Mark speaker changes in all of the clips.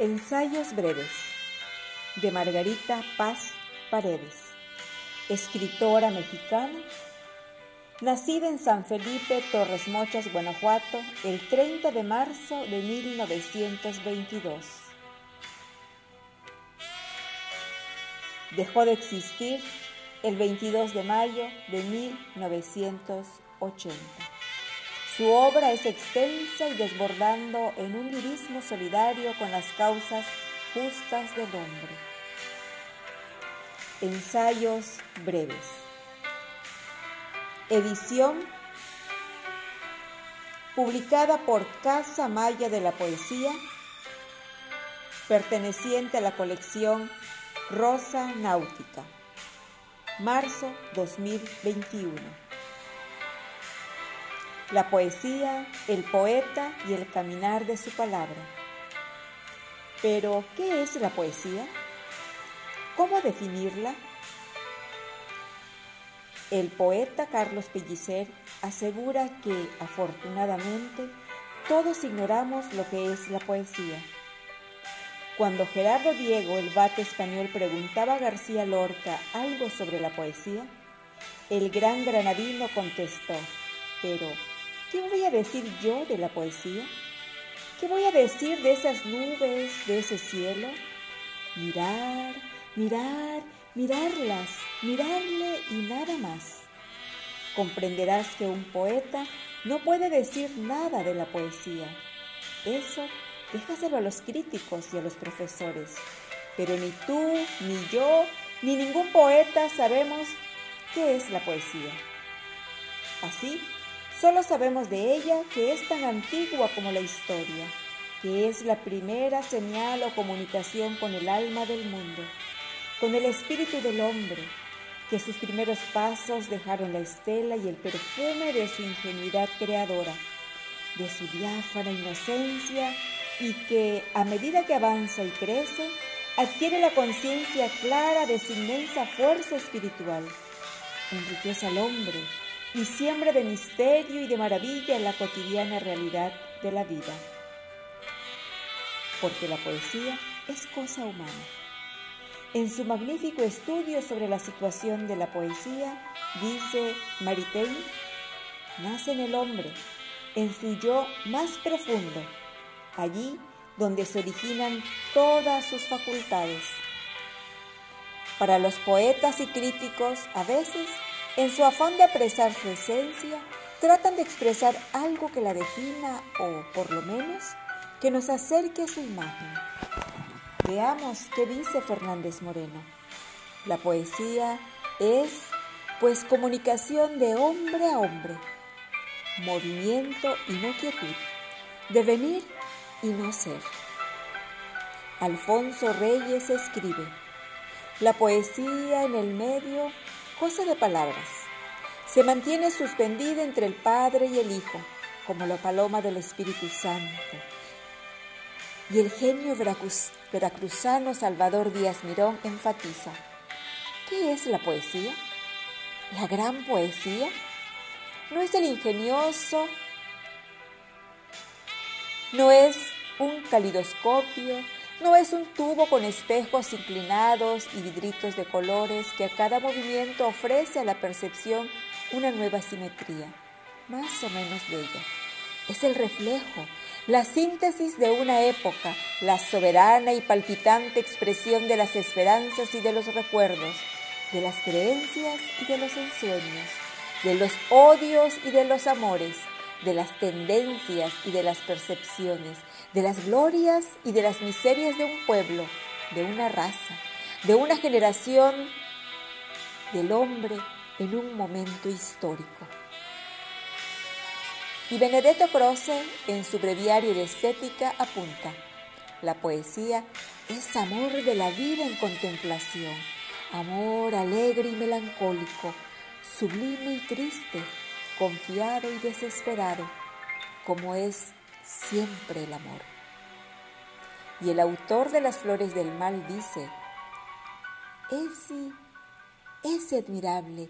Speaker 1: Ensayos breves de Margarita Paz Paredes, escritora mexicana, nacida en San Felipe, Torres Mochas, Guanajuato, el 30 de marzo de 1922. Dejó de existir el 22 de mayo de 1980. Su obra es extensa y desbordando en un lirismo solidario con las causas justas del hombre. Ensayos breves. Edición publicada por Casa Maya de la Poesía, perteneciente a la colección Rosa Náutica, marzo 2021 la poesía, el poeta y el caminar de su palabra. Pero, ¿qué es la poesía? ¿Cómo definirla? El poeta Carlos Pellicer asegura que, afortunadamente, todos ignoramos lo que es la poesía. Cuando Gerardo Diego, el bate español, preguntaba a García Lorca algo sobre la poesía, el gran granadino contestó, pero ¿Qué voy a decir yo de la poesía? ¿Qué voy a decir de esas nubes, de ese cielo? Mirar, mirar, mirarlas, mirarle y nada más. Comprenderás que un poeta no puede decir nada de la poesía. Eso déjaselo a los críticos y a los profesores. Pero ni tú, ni yo, ni ningún poeta sabemos qué es la poesía. Así Solo sabemos de ella que es tan antigua como la historia, que es la primera señal o comunicación con el alma del mundo, con el espíritu del hombre, que sus primeros pasos dejaron la estela y el perfume de su ingenuidad creadora, de su diáfana inocencia y que, a medida que avanza y crece, adquiere la conciencia clara de su inmensa fuerza espiritual. Enriquece al hombre, y siembra de misterio y de maravilla en la cotidiana realidad de la vida. Porque la poesía es cosa humana. En su magnífico estudio sobre la situación de la poesía, dice Maritain, nace en el hombre, en su yo más profundo, allí donde se originan todas sus facultades. Para los poetas y críticos, a veces en su afán de apresar su esencia, tratan de expresar algo que la defina o, por lo menos, que nos acerque a su imagen. Veamos qué dice Fernández Moreno. La poesía es, pues, comunicación de hombre a hombre, movimiento y no quietud, devenir y no ser. Alfonso Reyes escribe, la poesía en el medio cosa de palabras. Se mantiene suspendida entre el Padre y el Hijo, como la paloma del Espíritu Santo. Y el genio veracruzano Salvador Díaz Mirón enfatiza, ¿qué es la poesía? ¿La gran poesía? ¿No es el ingenioso? ¿No es un calidoscopio? No es un tubo con espejos inclinados y vidritos de colores que a cada movimiento ofrece a la percepción una nueva simetría, más o menos bella. Es el reflejo, la síntesis de una época, la soberana y palpitante expresión de las esperanzas y de los recuerdos, de las creencias y de los ensueños, de los odios y de los amores, de las tendencias y de las percepciones, de las glorias y de las miserias de un pueblo, de una raza, de una generación, del hombre en un momento histórico. Y Benedetto Croce, en su breviario de estética, apunta, la poesía es amor de la vida en contemplación, amor alegre y melancólico, sublime y triste, confiado y desesperado, como es siempre el amor. Y el autor de las flores del mal dice, ese, ese admirable,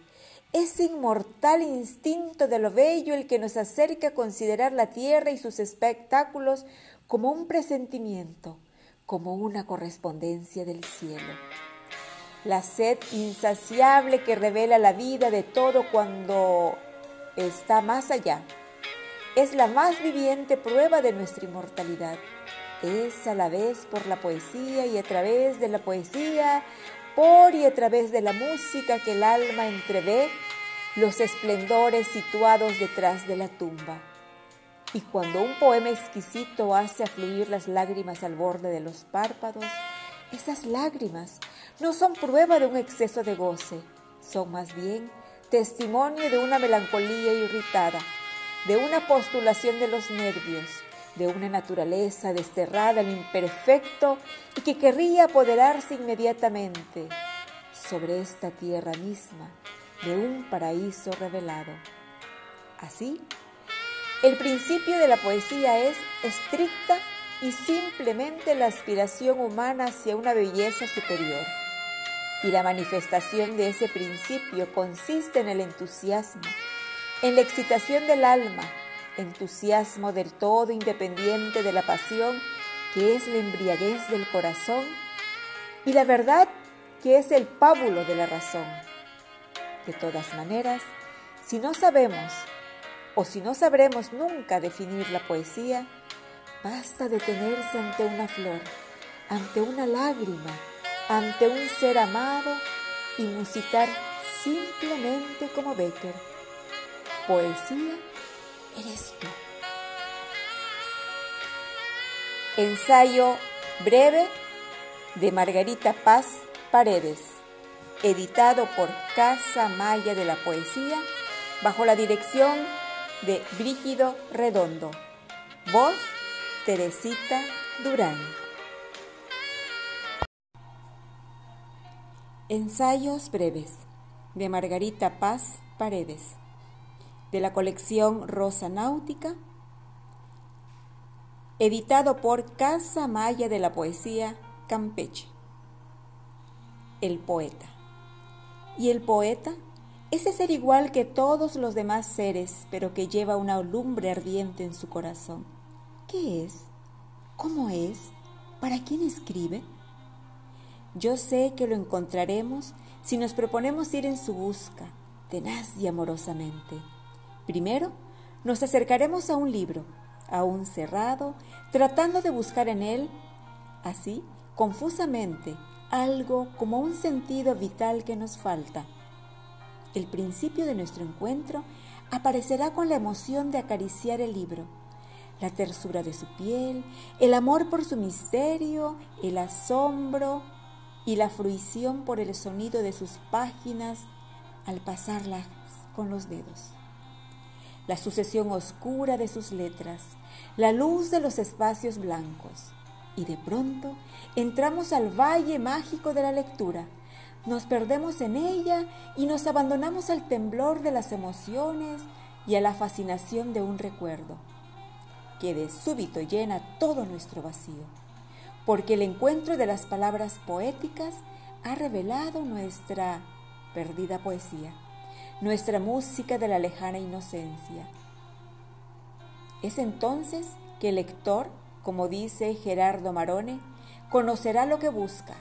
Speaker 1: ese inmortal instinto de lo bello el que nos acerca a considerar la tierra y sus espectáculos como un presentimiento, como una correspondencia del cielo. La sed insaciable que revela la vida de todo cuando está más allá. Es la más viviente prueba de nuestra inmortalidad. Es a la vez por la poesía y a través de la poesía, por y a través de la música que el alma entrevé los esplendores situados detrás de la tumba. Y cuando un poema exquisito hace afluir las lágrimas al borde de los párpados, esas lágrimas no son prueba de un exceso de goce, son más bien testimonio de una melancolía irritada, de una postulación de los nervios, de una naturaleza desterrada en imperfecto y que querría apoderarse inmediatamente sobre esta tierra misma de un paraíso revelado. Así, el principio de la poesía es estricta y simplemente la aspiración humana hacia una belleza superior. Y la manifestación de ese principio consiste en el entusiasmo, en la excitación del alma, entusiasmo del todo independiente de la pasión, que es la embriaguez del corazón, y la verdad, que es el pábulo de la razón. De todas maneras, si no sabemos o si no sabremos nunca definir la poesía, basta detenerse ante una flor, ante una lágrima, ante un ser amado y musicar simplemente como Becker. Poesía eres tú. Ensayo breve de Margarita Paz Paredes, editado por Casa Maya de la Poesía, bajo la dirección de Brígido Redondo. Voz, Teresita Durán. Ensayos breves de Margarita Paz Paredes, de la colección Rosa Náutica, editado por Casa Maya de la Poesía Campeche. El poeta. ¿Y el poeta? ese ser igual que todos los demás seres, pero que lleva una lumbre ardiente en su corazón. ¿Qué es? ¿Cómo es? ¿Para quién escribe? Yo sé que lo encontraremos si nos proponemos ir en su busca, tenaz y amorosamente. Primero, nos acercaremos a un libro, aún cerrado, tratando de buscar en él, así, confusamente, algo como un sentido vital que nos falta el principio de nuestro encuentro aparecerá con la emoción de acariciar el libro, la tersura de su piel, el amor por su misterio, el asombro y la fruición por el sonido de sus páginas al pasarlas con los dedos. La sucesión oscura de sus letras, la luz de los espacios blancos. Y de pronto entramos al valle mágico de la lectura, nos perdemos en ella y nos abandonamos al temblor de las emociones y a la fascinación de un recuerdo, que de súbito llena todo nuestro vacío, porque el encuentro de las palabras poéticas ha revelado nuestra perdida poesía, nuestra música de la lejana inocencia. Es entonces que el lector, como dice Gerardo Marone, conocerá lo que busca,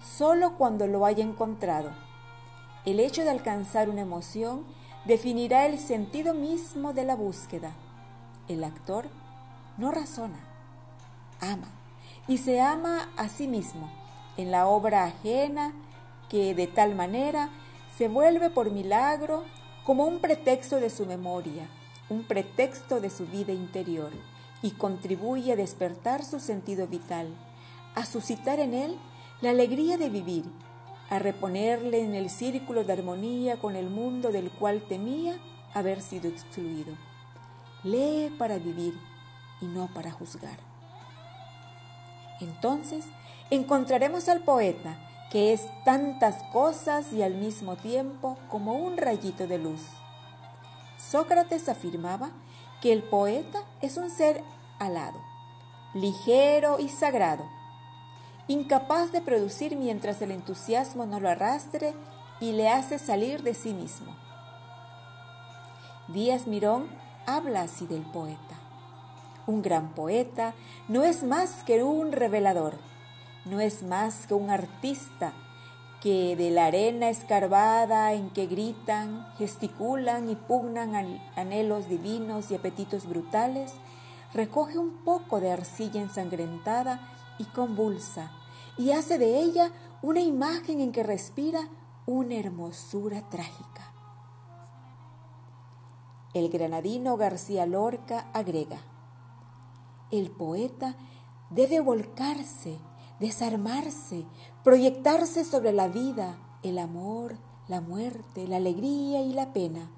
Speaker 1: solo cuando lo haya encontrado. El hecho de alcanzar una emoción definirá el sentido mismo de la búsqueda. El actor no razona, ama y se ama a sí mismo en la obra ajena que de tal manera se vuelve por milagro como un pretexto de su memoria, un pretexto de su vida interior y contribuye a despertar su sentido vital, a suscitar en él la alegría de vivir, a reponerle en el círculo de armonía con el mundo del cual temía haber sido excluido. Lee para vivir y no para juzgar. Entonces encontraremos al poeta, que es tantas cosas y al mismo tiempo como un rayito de luz. Sócrates afirmaba que el poeta es un ser alado, ligero y sagrado, incapaz de producir mientras el entusiasmo no lo arrastre y le hace salir de sí mismo. Díaz Mirón habla así del poeta. Un gran poeta no es más que un revelador, no es más que un artista que de la arena escarbada en que gritan, gesticulan y pugnan anhelos divinos y apetitos brutales, recoge un poco de arcilla ensangrentada y convulsa, y hace de ella una imagen en que respira una hermosura trágica. El granadino García Lorca agrega, el poeta debe volcarse, desarmarse, proyectarse sobre la vida, el amor, la muerte, la alegría y la pena.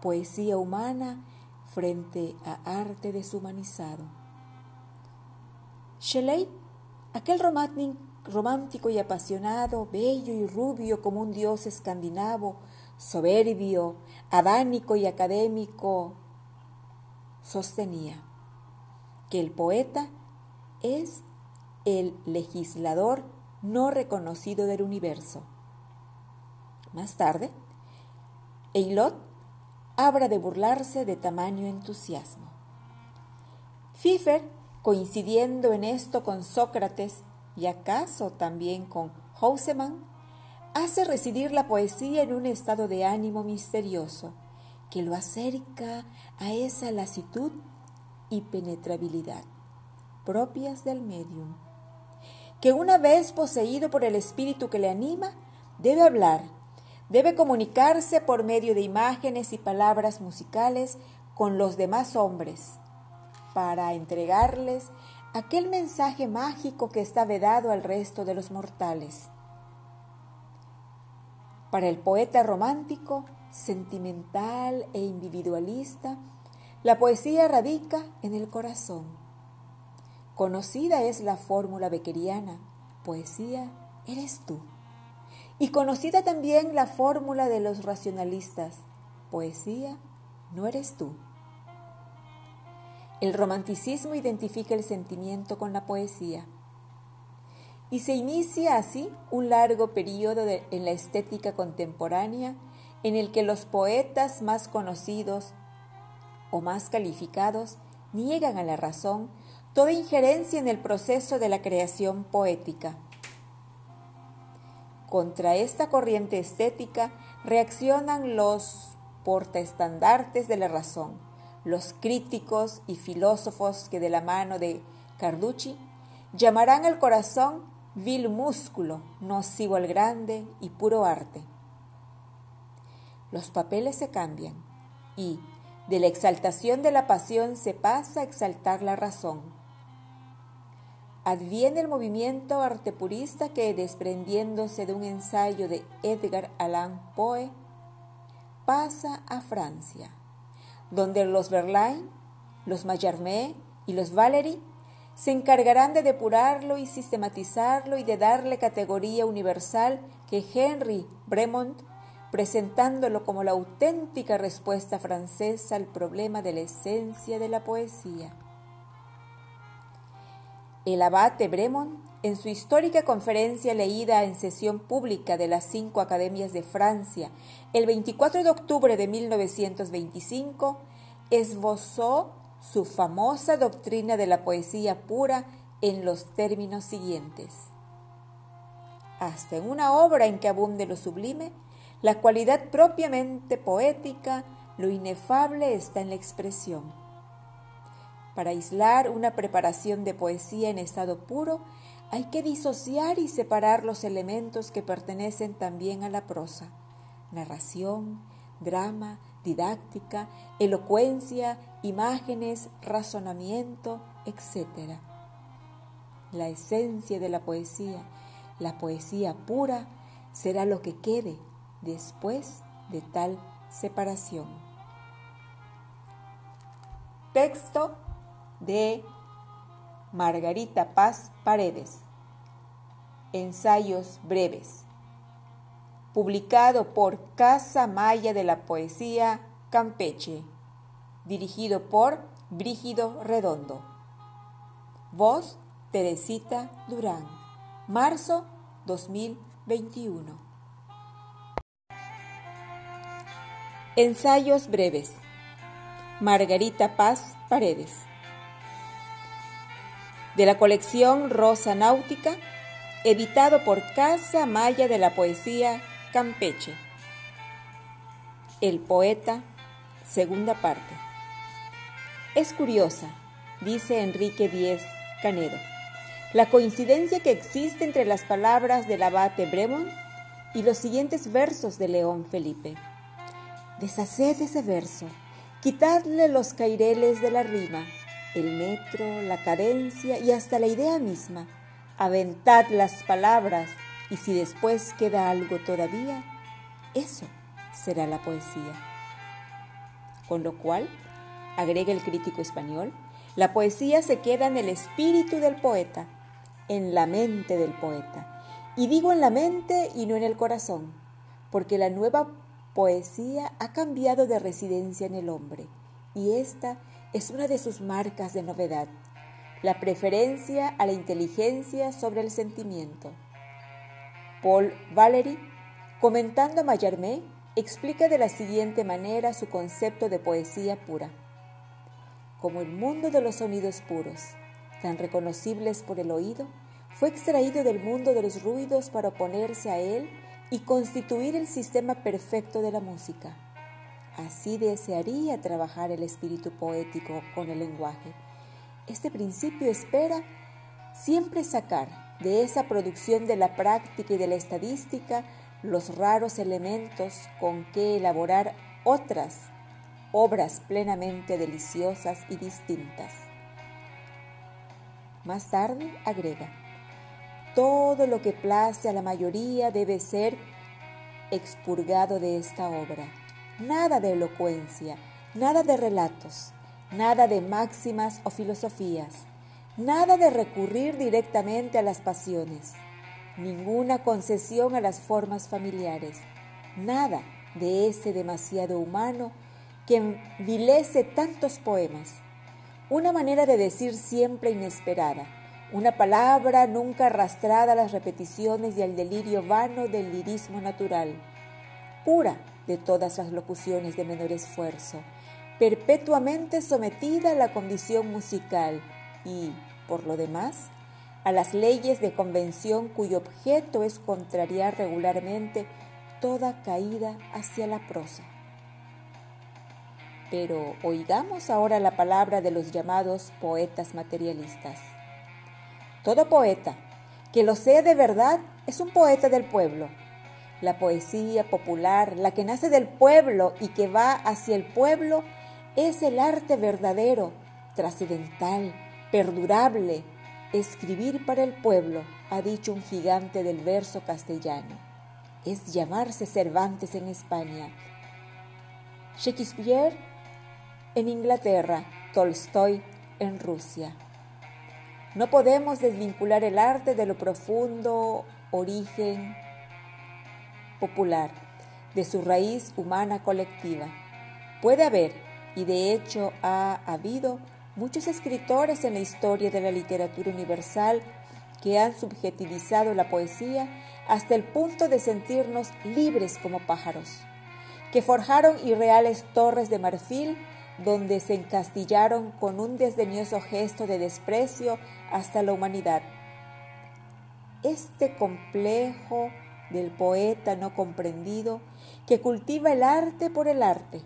Speaker 1: Poesía humana frente a arte deshumanizado. Shelley, aquel romántico y apasionado, bello y rubio como un dios escandinavo, soberbio, adánico y académico, sostenía que el poeta es el legislador no reconocido del universo. Más tarde, Eilot habla de burlarse de tamaño entusiasmo. Pfeiffer, coincidiendo en esto con Sócrates y acaso también con Hausemann, hace residir la poesía en un estado de ánimo misterioso que lo acerca a esa lasitud y penetrabilidad propias del medium que una vez poseído por el espíritu que le anima, debe hablar, debe comunicarse por medio de imágenes y palabras musicales con los demás hombres, para entregarles aquel mensaje mágico que está vedado al resto de los mortales. Para el poeta romántico, sentimental e individualista, la poesía radica en el corazón Conocida es la fórmula bequeriana, poesía eres tú. Y conocida también la fórmula de los racionalistas, poesía no eres tú. El romanticismo identifica el sentimiento con la poesía. Y se inicia así un largo periodo en la estética contemporánea en el que los poetas más conocidos o más calificados niegan a la razón toda injerencia en el proceso de la creación poética. Contra esta corriente estética reaccionan los portaestandartes de la razón, los críticos y filósofos que de la mano de Carducci llamarán al corazón vil músculo, nocivo al grande y puro arte. Los papeles se cambian y de la exaltación de la pasión se pasa a exaltar la razón adviene el movimiento artepurista que, desprendiéndose de un ensayo de Edgar Allan Poe, pasa a Francia, donde los Verlaine, los Mallarmé y los Valéry se encargarán de depurarlo y sistematizarlo y de darle categoría universal que Henry Bremont, presentándolo como la auténtica respuesta francesa al problema de la esencia de la poesía. El abate Bremont, en su histórica conferencia leída en sesión pública de las cinco academias de Francia el 24 de octubre de 1925, esbozó su famosa doctrina de la poesía pura en los términos siguientes. Hasta en una obra en que abunde lo sublime, la cualidad propiamente poética, lo inefable está en la expresión. Para aislar una preparación de poesía en estado puro, hay que disociar y separar los elementos que pertenecen también a la prosa. Narración, drama, didáctica, elocuencia, imágenes, razonamiento, etc. La esencia de la poesía, la poesía pura, será lo que quede después de tal separación. Texto de Margarita Paz Paredes. Ensayos breves. Publicado por Casa Maya de la Poesía Campeche. Dirigido por Brígido Redondo. Voz Teresita Durán. Marzo 2021. Ensayos breves. Margarita Paz Paredes. De la colección Rosa Náutica, editado por Casa Maya de la Poesía Campeche. El poeta, segunda parte. Es curiosa, dice Enrique Díez Canedo, la coincidencia que existe entre las palabras del abate Bremont y los siguientes versos de León Felipe. Deshaced ese verso, quitadle los caireles de la rima, el metro, la cadencia y hasta la idea misma. Aventad las palabras y si después queda algo todavía, eso será la poesía. Con lo cual, agrega el crítico español, la poesía se queda en el espíritu del poeta, en la mente del poeta. Y digo en la mente y no en el corazón, porque la nueva poesía ha cambiado de residencia en el hombre, y esta es una de sus marcas de novedad, la preferencia a la inteligencia sobre el sentimiento. Paul Valéry, comentando a Mallarmé, explica de la siguiente manera su concepto de poesía pura. Como el mundo de los sonidos puros, tan reconocibles por el oído, fue extraído del mundo de los ruidos para oponerse a él y constituir el sistema perfecto de la música. Así desearía trabajar el espíritu poético con el lenguaje. Este principio espera siempre sacar de esa producción de la práctica y de la estadística los raros elementos con que elaborar otras obras plenamente deliciosas y distintas. Más tarde agrega, todo lo que place a la mayoría debe ser expurgado de esta obra Nada de elocuencia, nada de relatos, nada de máximas o filosofías, nada de recurrir directamente a las pasiones, ninguna concesión a las formas familiares, nada de ese demasiado humano que envilece tantos poemas. Una manera de decir siempre inesperada, una palabra nunca arrastrada a las repeticiones y al delirio vano del lirismo natural, pura de todas las locuciones de menor esfuerzo, perpetuamente sometida a la condición musical y, por lo demás, a las leyes de convención cuyo objeto es contrariar regularmente toda caída hacia la prosa. Pero oigamos ahora la palabra de los llamados poetas materialistas. Todo poeta que lo sea de verdad es un poeta del pueblo la poesía popular, la que nace del pueblo y que va hacia el pueblo, es el arte verdadero, trascendental, perdurable. Escribir para el pueblo, ha dicho un gigante del verso castellano. Es llamarse Cervantes en España. Shakespeare en Inglaterra, Tolstoy en Rusia. No podemos desvincular el arte de lo profundo origen popular, de su raíz humana colectiva. Puede haber, y de hecho ha habido, muchos escritores en la historia de la literatura universal que han subjetivizado la poesía hasta el punto de sentirnos libres como pájaros, que forjaron irreales torres de marfil donde se encastillaron con un desdeñoso gesto de desprecio hasta la humanidad. Este complejo del poeta no comprendido que cultiva el arte por el arte,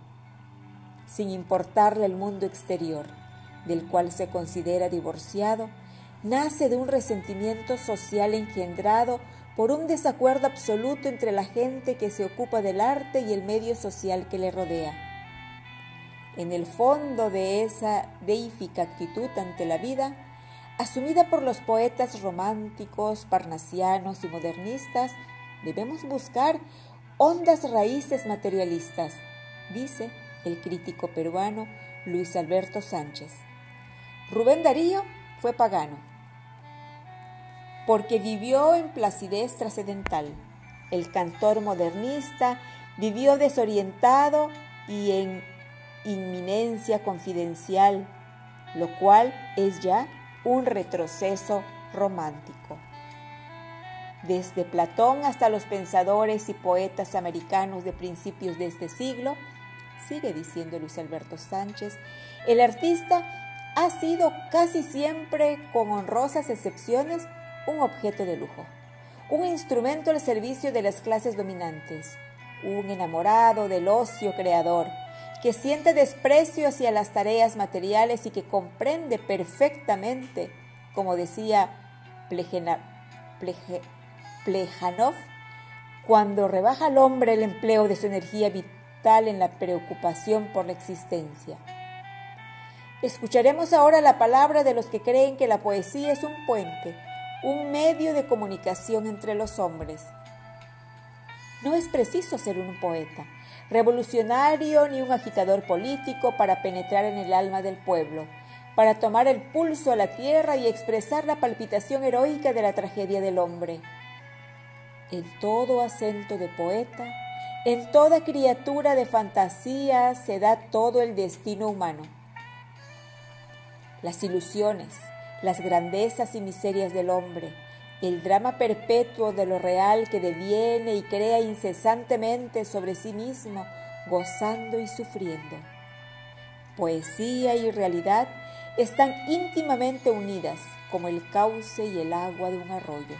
Speaker 1: sin importarle el mundo exterior, del cual se considera divorciado, nace de un resentimiento social engendrado por un desacuerdo absoluto entre la gente que se ocupa del arte y el medio social que le rodea. En el fondo de esa deífica actitud ante la vida, asumida por los poetas románticos, parnasianos y modernistas, Debemos buscar hondas raíces materialistas, dice el crítico peruano Luis Alberto Sánchez. Rubén Darío fue pagano, porque vivió en placidez trascendental. El cantor modernista vivió desorientado y en inminencia confidencial, lo cual es ya un retroceso romántico. Desde Platón hasta los pensadores y poetas americanos de principios de este siglo, sigue diciendo Luis Alberto Sánchez, el artista ha sido casi siempre, con honrosas excepciones, un objeto de lujo, un instrumento al servicio de las clases dominantes, un enamorado del ocio creador, que siente desprecio hacia las tareas materiales y que comprende perfectamente, como decía Plejanov, cuando rebaja al hombre el empleo de su energía vital en la preocupación por la existencia. Escucharemos ahora la palabra de los que creen que la poesía es un puente, un medio de comunicación entre los hombres. No es preciso ser un poeta, revolucionario ni un agitador político para penetrar en el alma del pueblo, para tomar el pulso a la tierra y expresar la palpitación heroica de la tragedia del hombre. En todo acento de poeta, en toda criatura de fantasía se da todo el destino humano las ilusiones, las grandezas y miserias del hombre, el drama perpetuo de lo real que deviene y crea incesantemente sobre sí mismo, gozando y sufriendo. Poesía y realidad están íntimamente unidas como el cauce y el agua de un arroyo.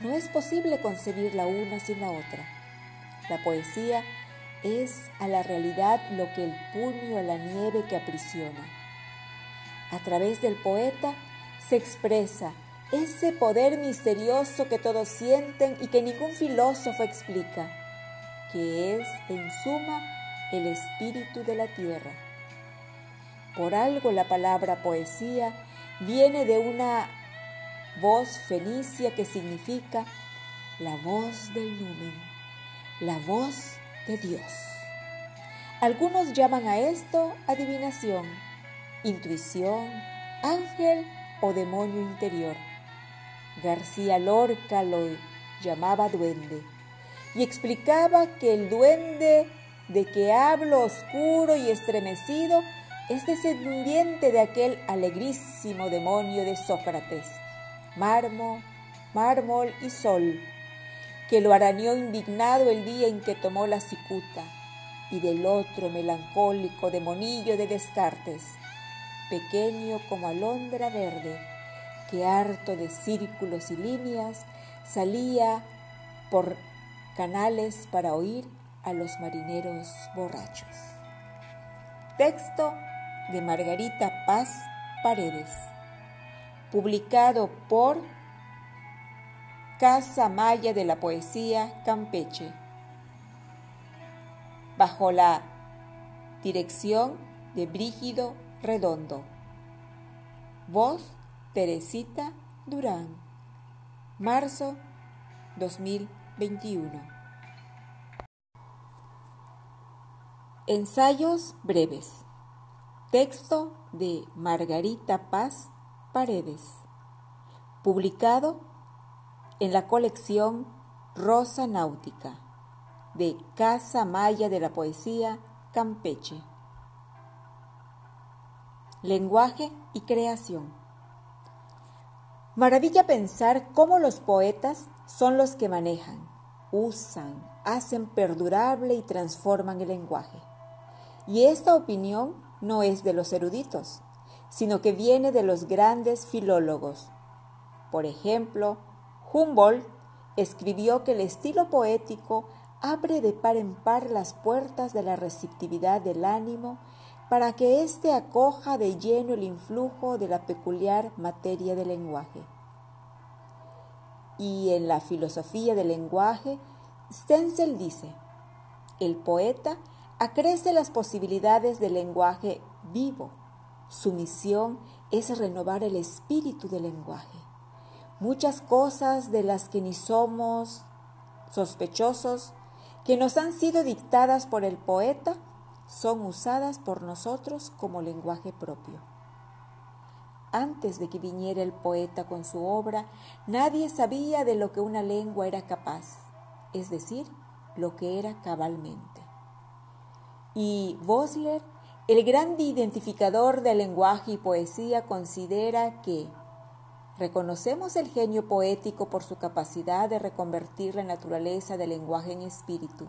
Speaker 1: No es posible concebir la una sin la otra. La poesía es a la realidad lo que el puño a la nieve que aprisiona a través del poeta se expresa ese poder misterioso que todos sienten y que ningún filósofo explica, que es, en suma, el espíritu de la tierra. Por algo la palabra poesía viene de una voz fenicia que significa la voz del numen, la voz de Dios. Algunos llaman a esto adivinación intuición, ángel o demonio interior. García Lorca lo llamaba duende y explicaba que el duende de que hablo oscuro y estremecido es descendiente de aquel alegrísimo demonio de Sócrates, mármol, mármol y sol, que lo arañó indignado el día en que tomó la cicuta, y del otro melancólico demonillo de Descartes, pequeño como alondra verde, que harto de círculos y líneas salía por canales para oír a los marineros borrachos. Texto de Margarita Paz Paredes, publicado por Casa Maya de la Poesía Campeche, bajo la dirección de Brígido Redondo. Voz Teresita Durán. Marzo 2021. Ensayos breves. Texto de Margarita Paz Paredes. Publicado en la colección Rosa Náutica de Casa Maya de la Poesía Campeche. Lenguaje y creación. Maravilla pensar cómo los poetas son los que manejan, usan, hacen perdurable y transforman el lenguaje. Y esta opinión no es de los eruditos, sino que viene de los grandes filólogos. Por ejemplo, Humboldt escribió que el estilo poético abre de par en par las puertas de la receptividad del ánimo para que éste acoja de lleno el influjo de la peculiar materia del lenguaje. Y en la filosofía del lenguaje, Stenzel dice, el poeta acrece las posibilidades del lenguaje vivo. Su misión es renovar el espíritu del lenguaje. Muchas cosas de las que ni somos sospechosos, que nos han sido dictadas por el poeta, son usadas por nosotros como lenguaje propio. Antes de que viniera el poeta con su obra, nadie sabía de lo que una lengua era capaz, es decir, lo que era cabalmente. Y Bosler, el gran identificador del lenguaje y poesía, considera que reconocemos el genio poético por su capacidad de reconvertir la naturaleza del lenguaje en espíritu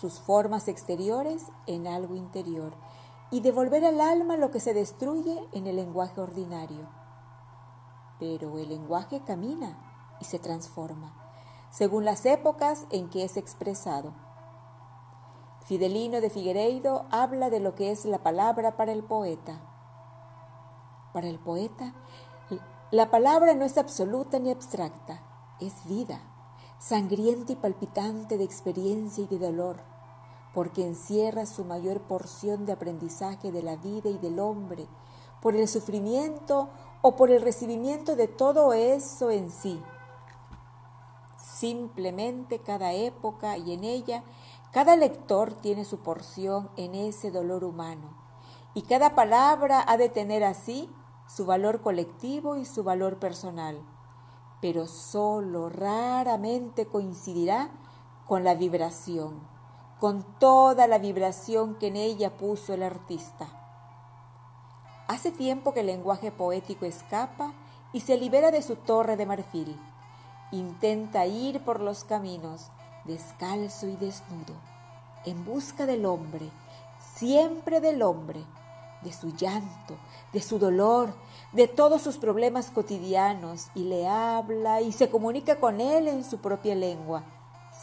Speaker 1: sus formas exteriores en algo interior y devolver al alma lo que se destruye en el lenguaje ordinario. Pero el lenguaje camina y se transforma, según las épocas en que es expresado. Fidelino de Figueiredo habla de lo que es la palabra para el poeta. Para el poeta, la palabra no es absoluta ni abstracta, es vida, sangrienta y palpitante de experiencia y de dolor porque encierra su mayor porción de aprendizaje de la vida y del hombre, por el sufrimiento o por el recibimiento de todo eso en sí. Simplemente cada época y en ella cada lector tiene su porción en ese dolor humano y cada palabra ha de tener así su valor colectivo y su valor personal, pero solo raramente coincidirá con la vibración con toda la vibración que en ella puso el artista. Hace tiempo que el lenguaje poético escapa y se libera de su torre de marfil. Intenta ir por los caminos, descalzo y desnudo, en busca del hombre, siempre del hombre, de su llanto, de su dolor, de todos sus problemas cotidianos, y le habla y se comunica con él en su propia lengua,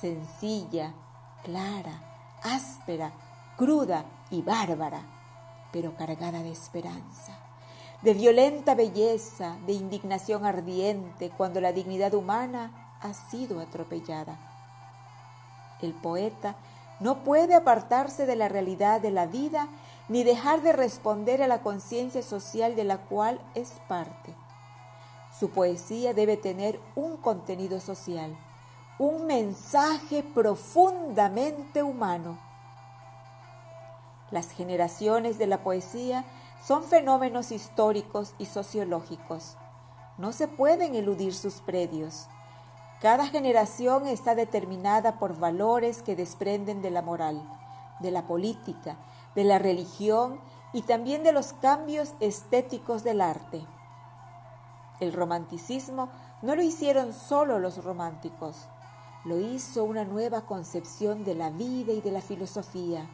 Speaker 1: sencilla, clara, áspera, cruda y bárbara, pero cargada de esperanza, de violenta belleza, de indignación ardiente cuando la dignidad humana ha sido atropellada. El poeta no puede apartarse de la realidad de la vida ni dejar de responder a la conciencia social de la cual es parte. Su poesía debe tener un contenido social un mensaje profundamente humano. Las generaciones de la poesía son fenómenos históricos y sociológicos. No se pueden eludir sus predios. Cada generación está determinada por valores que desprenden de la moral, de la política, de la religión y también de los cambios estéticos del arte. El romanticismo no lo hicieron solo los románticos lo hizo una nueva concepción de la vida y de la filosofía.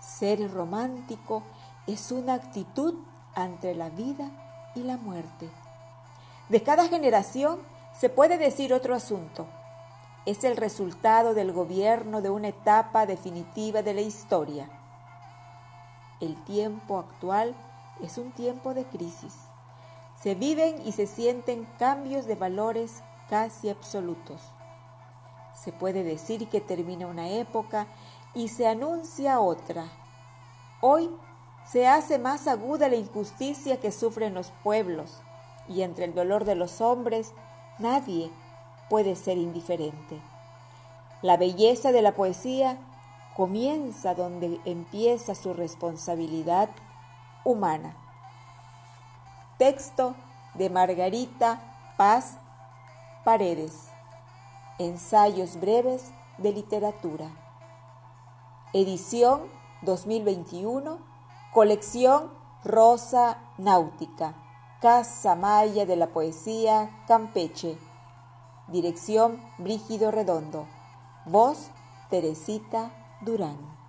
Speaker 1: Ser romántico es una actitud ante la vida y la muerte. De cada generación se puede decir otro asunto. Es el resultado del gobierno de una etapa definitiva de la historia. El tiempo actual es un tiempo de crisis. Se viven y se sienten cambios de valores casi absolutos. Se puede decir que termina una época y se anuncia otra. Hoy se hace más aguda la injusticia que sufren los pueblos y entre el dolor de los hombres nadie puede ser indiferente. La belleza de la poesía comienza donde empieza su responsabilidad humana. Texto de Margarita Paz Paredes. Ensayos breves de literatura. Edición 2021, colección Rosa Náutica, Casa Maya de la Poesía, Campeche. Dirección Brígido Redondo. Voz Teresita Durán.